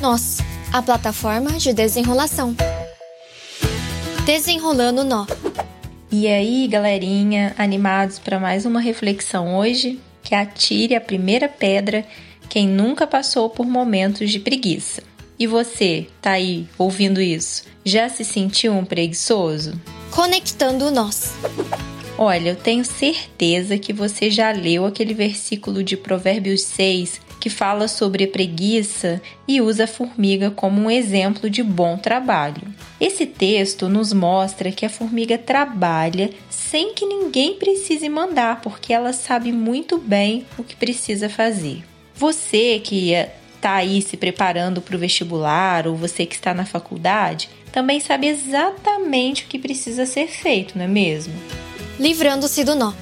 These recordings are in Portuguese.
Nós, a plataforma de desenrolação. Desenrolando nó. E aí, galerinha, animados para mais uma reflexão hoje? Que atire a primeira pedra quem nunca passou por momentos de preguiça. E você, tá aí ouvindo isso? Já se sentiu um preguiçoso? Conectando nós. Olha, eu tenho certeza que você já leu aquele versículo de Provérbios 6 que fala sobre a preguiça e usa a formiga como um exemplo de bom trabalho. Esse texto nos mostra que a formiga trabalha sem que ninguém precise mandar, porque ela sabe muito bem o que precisa fazer. Você que está aí se preparando para o vestibular ou você que está na faculdade também sabe exatamente o que precisa ser feito, não é mesmo? Livrando-se do nó.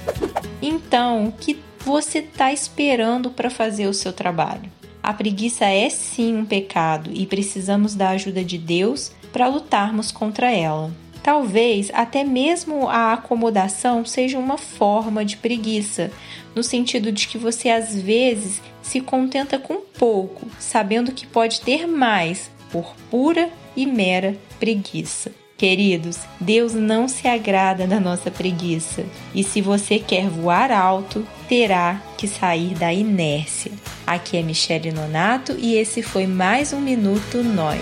Então, que você está esperando para fazer o seu trabalho? A preguiça é sim um pecado e precisamos da ajuda de Deus para lutarmos contra ela. Talvez até mesmo a acomodação seja uma forma de preguiça, no sentido de que você às vezes se contenta com pouco, sabendo que pode ter mais por pura e mera preguiça. Queridos, Deus não se agrada da nossa preguiça. E se você quer voar alto, terá que sair da inércia. Aqui é Michele Nonato e esse foi mais um Minuto Nós.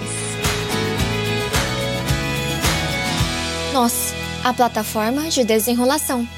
Nós, a plataforma de desenrolação.